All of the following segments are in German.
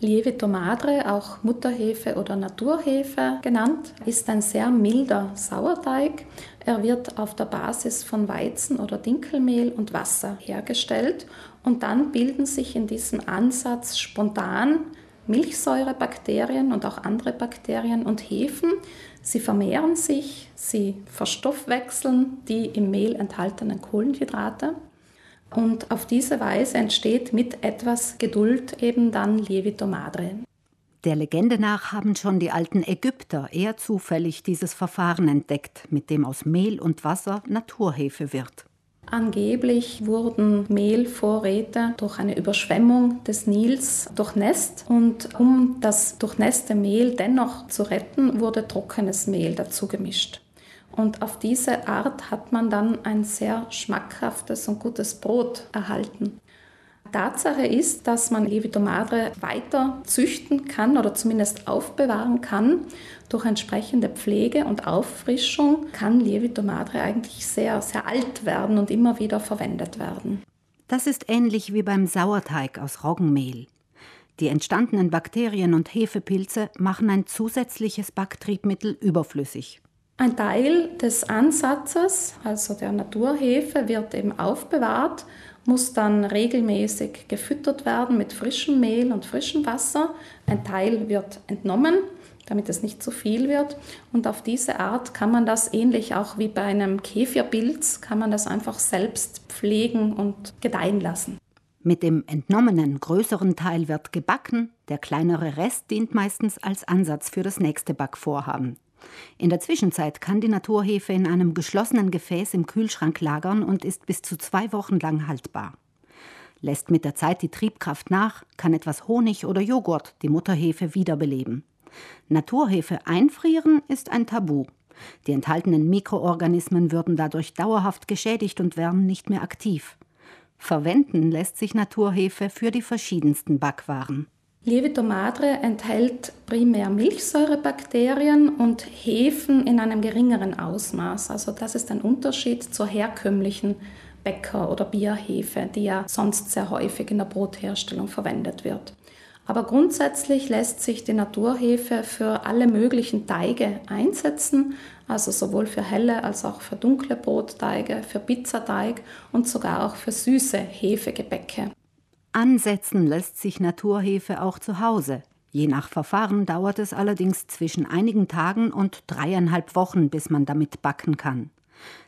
Lievito Madre, auch Mutterhefe oder Naturhefe genannt, ist ein sehr milder Sauerteig. Er wird auf der Basis von Weizen oder Dinkelmehl und Wasser hergestellt und dann bilden sich in diesem Ansatz spontan Milchsäurebakterien und auch andere Bakterien und Hefen. Sie vermehren sich, sie verstoffwechseln die im Mehl enthaltenen Kohlenhydrate und auf diese Weise entsteht mit etwas Geduld eben dann Lievito Madre. Der Legende nach haben schon die alten Ägypter eher zufällig dieses Verfahren entdeckt, mit dem aus Mehl und Wasser Naturhefe wird. Angeblich wurden Mehlvorräte durch eine Überschwemmung des Nils durchnässt und um das durchnässte Mehl dennoch zu retten, wurde trockenes Mehl dazu gemischt. Und auf diese Art hat man dann ein sehr schmackhaftes und gutes Brot erhalten. Tatsache ist, dass man Lievito Madre weiter züchten kann oder zumindest aufbewahren kann. Durch entsprechende Pflege und Auffrischung kann Lievito Madre eigentlich sehr, sehr alt werden und immer wieder verwendet werden. Das ist ähnlich wie beim Sauerteig aus Roggenmehl. Die entstandenen Bakterien und Hefepilze machen ein zusätzliches Backtriebmittel überflüssig. Ein Teil des Ansatzes, also der Naturhefe, wird eben aufbewahrt, muss dann regelmäßig gefüttert werden mit frischem Mehl und frischem Wasser. Ein Teil wird entnommen, damit es nicht zu viel wird. Und auf diese Art kann man das ähnlich auch wie bei einem Käferpilz, kann man das einfach selbst pflegen und gedeihen lassen. Mit dem entnommenen größeren Teil wird gebacken, der kleinere Rest dient meistens als Ansatz für das nächste Backvorhaben. In der Zwischenzeit kann die Naturhefe in einem geschlossenen Gefäß im Kühlschrank lagern und ist bis zu zwei Wochen lang haltbar. Lässt mit der Zeit die Triebkraft nach, kann etwas Honig oder Joghurt die Mutterhefe wiederbeleben. Naturhefe einfrieren ist ein Tabu. Die enthaltenen Mikroorganismen würden dadurch dauerhaft geschädigt und wären nicht mehr aktiv. Verwenden lässt sich Naturhefe für die verschiedensten Backwaren. Lievito madre enthält primär Milchsäurebakterien und Hefen in einem geringeren Ausmaß. Also das ist ein Unterschied zur herkömmlichen Bäcker- oder Bierhefe, die ja sonst sehr häufig in der Brotherstellung verwendet wird. Aber grundsätzlich lässt sich die Naturhefe für alle möglichen Teige einsetzen, also sowohl für helle als auch für dunkle Brotteige, für Pizzateig und sogar auch für süße Hefegebäcke. Ansetzen lässt sich Naturhefe auch zu Hause. Je nach Verfahren dauert es allerdings zwischen einigen Tagen und dreieinhalb Wochen, bis man damit backen kann.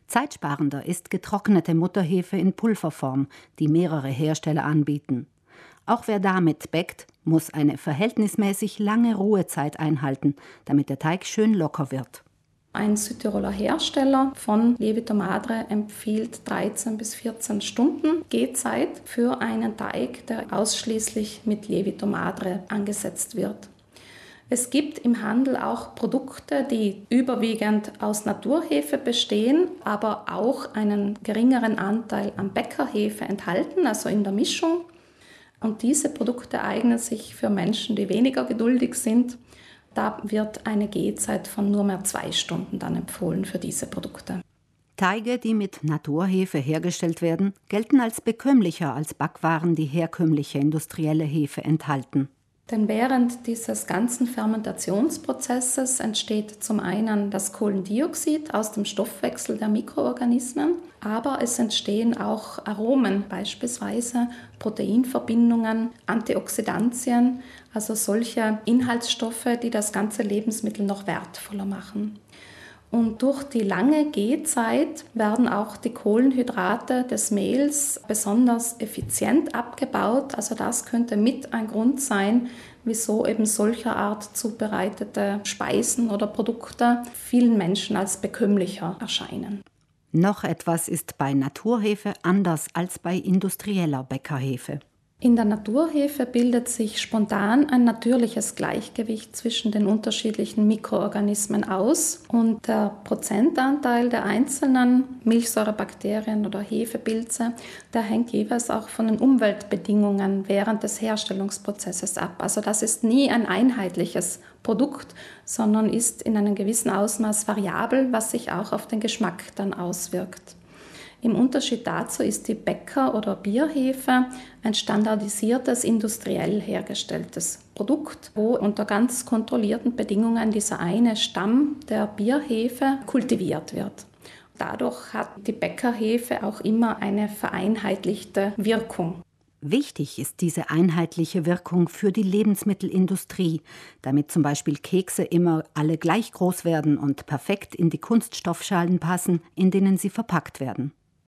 Zeitsparender ist getrocknete Mutterhefe in Pulverform, die mehrere Hersteller anbieten. Auch wer damit bäckt, muss eine verhältnismäßig lange Ruhezeit einhalten, damit der Teig schön locker wird. Ein Südtiroler Hersteller von Levito Madre empfiehlt 13 bis 14 Stunden Gehzeit für einen Teig, der ausschließlich mit Levito Madre angesetzt wird. Es gibt im Handel auch Produkte, die überwiegend aus Naturhefe bestehen, aber auch einen geringeren Anteil an Bäckerhefe enthalten, also in der Mischung. Und diese Produkte eignen sich für Menschen, die weniger geduldig sind da wird eine Gehzeit von nur mehr zwei Stunden dann empfohlen für diese Produkte. Teige, die mit Naturhefe hergestellt werden, gelten als bekömmlicher als Backwaren, die herkömmliche industrielle Hefe enthalten. Denn während dieses ganzen Fermentationsprozesses entsteht zum einen das Kohlendioxid aus dem Stoffwechsel der Mikroorganismen, aber es entstehen auch Aromen, beispielsweise Proteinverbindungen, Antioxidantien, also solche Inhaltsstoffe, die das ganze Lebensmittel noch wertvoller machen. Und durch die lange Gehzeit werden auch die Kohlenhydrate des Mehls besonders effizient abgebaut. Also das könnte mit ein Grund sein, wieso eben solcher Art zubereitete Speisen oder Produkte vielen Menschen als bekömmlicher erscheinen. Noch etwas ist bei Naturhefe anders als bei industrieller Bäckerhefe. In der Naturhefe bildet sich spontan ein natürliches Gleichgewicht zwischen den unterschiedlichen Mikroorganismen aus und der Prozentanteil der einzelnen Milchsäurebakterien oder Hefepilze, der hängt jeweils auch von den Umweltbedingungen während des Herstellungsprozesses ab. Also das ist nie ein einheitliches Produkt, sondern ist in einem gewissen Ausmaß variabel, was sich auch auf den Geschmack dann auswirkt. Im Unterschied dazu ist die Bäcker- oder Bierhefe ein standardisiertes, industriell hergestelltes Produkt, wo unter ganz kontrollierten Bedingungen dieser eine Stamm der Bierhefe kultiviert wird. Dadurch hat die Bäckerhefe auch immer eine vereinheitlichte Wirkung. Wichtig ist diese einheitliche Wirkung für die Lebensmittelindustrie, damit zum Beispiel Kekse immer alle gleich groß werden und perfekt in die Kunststoffschalen passen, in denen sie verpackt werden.